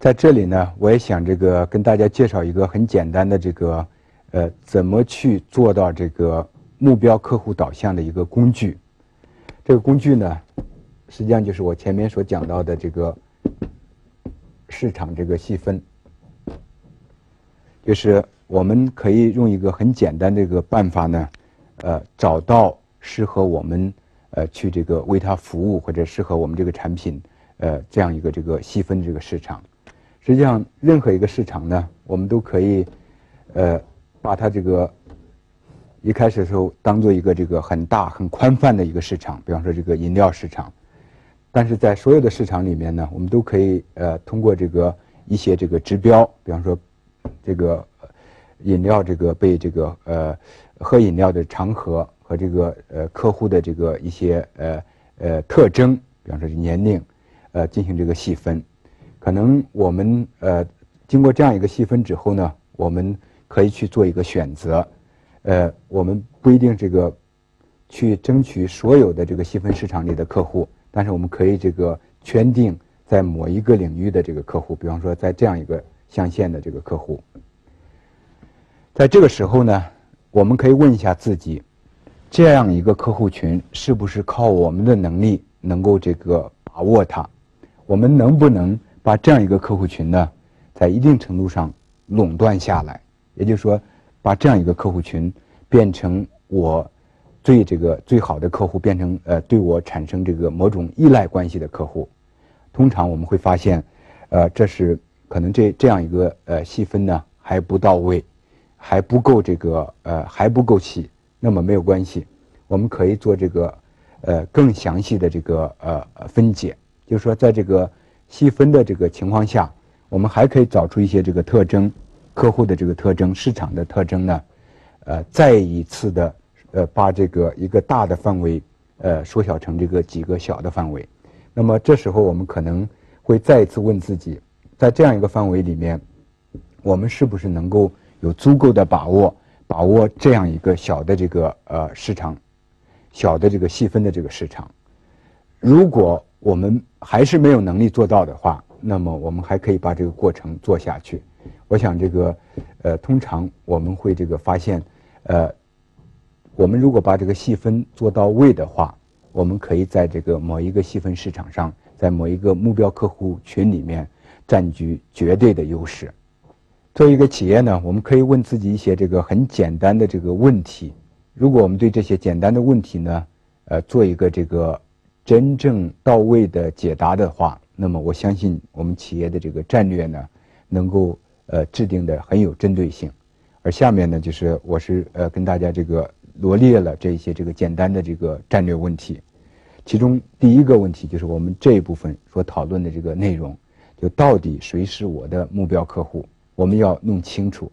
在这里呢，我也想这个跟大家介绍一个很简单的这个，呃，怎么去做到这个目标客户导向的一个工具。这个工具呢，实际上就是我前面所讲到的这个市场这个细分，就是我们可以用一个很简单的一个办法呢，呃，找到适合我们呃去这个为他服务或者适合我们这个产品。呃，这样一个这个细分这个市场，实际上任何一个市场呢，我们都可以，呃，把它这个一开始的时候当做一个这个很大很宽泛的一个市场，比方说这个饮料市场，但是在所有的市场里面呢，我们都可以呃通过这个一些这个指标，比方说这个饮料这个被这个呃喝饮料的场合和这个呃客户的这个一些呃呃特征，比方说年龄。呃，进行这个细分，可能我们呃经过这样一个细分之后呢，我们可以去做一个选择。呃，我们不一定这个去争取所有的这个细分市场里的客户，但是我们可以这个圈定在某一个领域的这个客户，比方说在这样一个象限的这个客户。在这个时候呢，我们可以问一下自己，这样一个客户群是不是靠我们的能力能够这个把握它？我们能不能把这样一个客户群呢，在一定程度上垄断下来？也就是说，把这样一个客户群变成我最这个最好的客户，变成呃对我产生这个某种依赖关系的客户。通常我们会发现，呃，这是可能这这样一个呃细分呢还不到位，还不够这个呃还不够细。那么没有关系，我们可以做这个呃更详细的这个呃分解。就是说，在这个细分的这个情况下，我们还可以找出一些这个特征，客户的这个特征、市场的特征呢，呃，再一次的呃，把这个一个大的范围呃缩小成这个几个小的范围。那么这时候，我们可能会再一次问自己，在这样一个范围里面，我们是不是能够有足够的把握，把握这样一个小的这个呃市场，小的这个细分的这个市场？如果我们还是没有能力做到的话，那么我们还可以把这个过程做下去。我想这个，呃，通常我们会这个发现，呃，我们如果把这个细分做到位的话，我们可以在这个某一个细分市场上，在某一个目标客户群里面占据绝对的优势。作为一个企业呢，我们可以问自己一些这个很简单的这个问题。如果我们对这些简单的问题呢，呃，做一个这个。真正到位的解答的话，那么我相信我们企业的这个战略呢，能够呃制定的很有针对性。而下面呢，就是我是呃跟大家这个罗列了这些这个简单的这个战略问题。其中第一个问题就是我们这一部分所讨论的这个内容，就到底谁是我的目标客户，我们要弄清楚。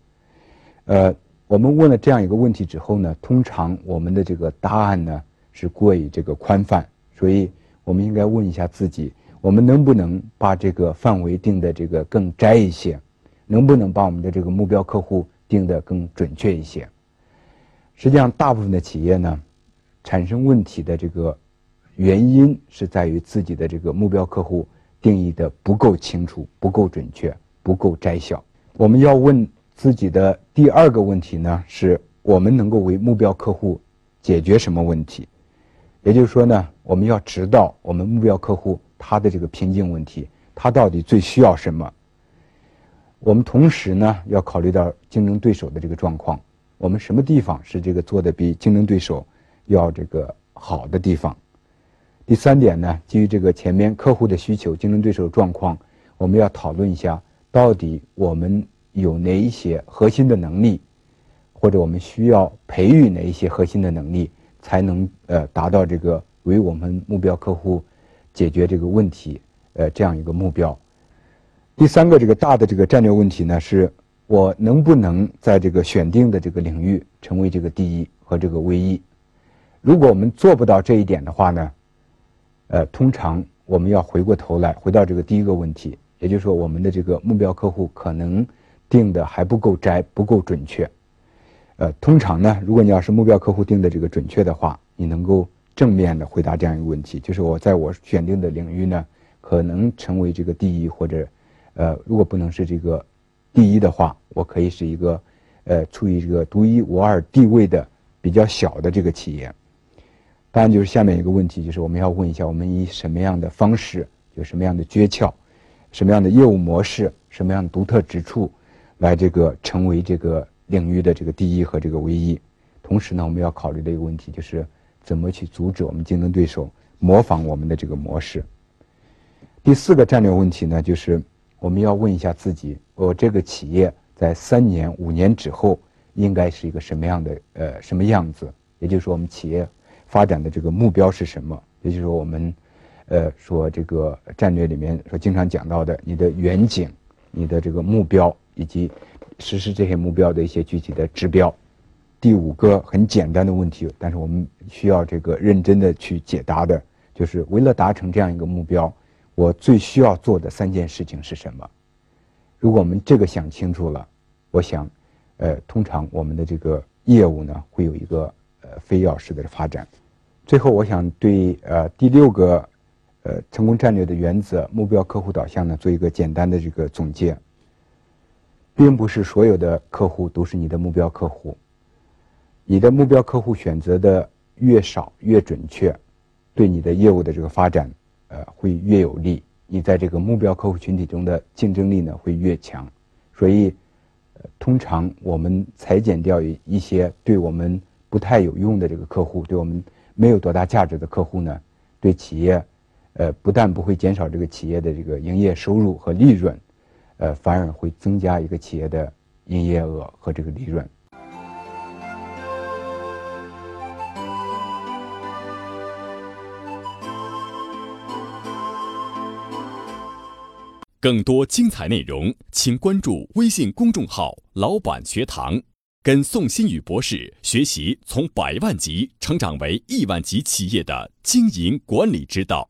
呃，我们问了这样一个问题之后呢，通常我们的这个答案呢是过于这个宽泛。所以，我们应该问一下自己：我们能不能把这个范围定的这个更窄一些？能不能把我们的这个目标客户定的更准确一些？实际上，大部分的企业呢，产生问题的这个原因是在于自己的这个目标客户定义的不够清楚、不够准确、不够窄小。我们要问自己的第二个问题呢，是我们能够为目标客户解决什么问题？也就是说呢，我们要知道我们目标客户他的这个瓶颈问题，他到底最需要什么。我们同时呢要考虑到竞争对手的这个状况，我们什么地方是这个做的比竞争对手要这个好的地方。第三点呢，基于这个前面客户的需求、竞争对手状况，我们要讨论一下，到底我们有哪一些核心的能力，或者我们需要培育哪一些核心的能力。才能呃达到这个为我们目标客户解决这个问题呃这样一个目标。第三个这个大的这个战略问题呢，是我能不能在这个选定的这个领域成为这个第一和这个唯一？如果我们做不到这一点的话呢，呃，通常我们要回过头来回到这个第一个问题，也就是说我们的这个目标客户可能定的还不够窄，不够准确。呃，通常呢，如果你要是目标客户定的这个准确的话，你能够正面的回答这样一个问题，就是我在我选定的领域呢，可能成为这个第一或者，呃，如果不能是这个第一的话，我可以是一个呃处于这个独一无二地位的比较小的这个企业。当然，就是下面一个问题，就是我们要问一下，我们以什么样的方式，有什么样的诀窍，什么样的业务模式，什么样的独特之处，来这个成为这个领域的这个第一和这个唯一。同时呢，我们要考虑的一个问题就是，怎么去阻止我们竞争对手模仿我们的这个模式。第四个战略问题呢，就是我们要问一下自己：我这个企业在三年、五年之后应该是一个什么样的呃什么样子？也就是说，我们企业发展的这个目标是什么？也就是说，我们呃说这个战略里面说经常讲到的，你的远景、你的这个目标以及实施这些目标的一些具体的指标。第五个很简单的问题，但是我们需要这个认真的去解答的，就是为了达成这样一个目标，我最需要做的三件事情是什么？如果我们这个想清楚了，我想，呃，通常我们的这个业务呢会有一个呃飞跃式的发展。最后，我想对呃第六个呃成功战略的原则——目标客户导向呢做一个简单的这个总结，并不是所有的客户都是你的目标客户。你的目标客户选择的越少越准确，对你的业务的这个发展，呃，会越有利。你在这个目标客户群体中的竞争力呢会越强。所以，呃，通常我们裁剪掉一一些对我们不太有用的这个客户，对我们没有多大价值的客户呢，对企业，呃，不但不会减少这个企业的这个营业收入和利润，呃，反而会增加一个企业的营业额和这个利润。更多精彩内容，请关注微信公众号“老板学堂”，跟宋新宇博士学习从百万级成长为亿万级企业的经营管理之道。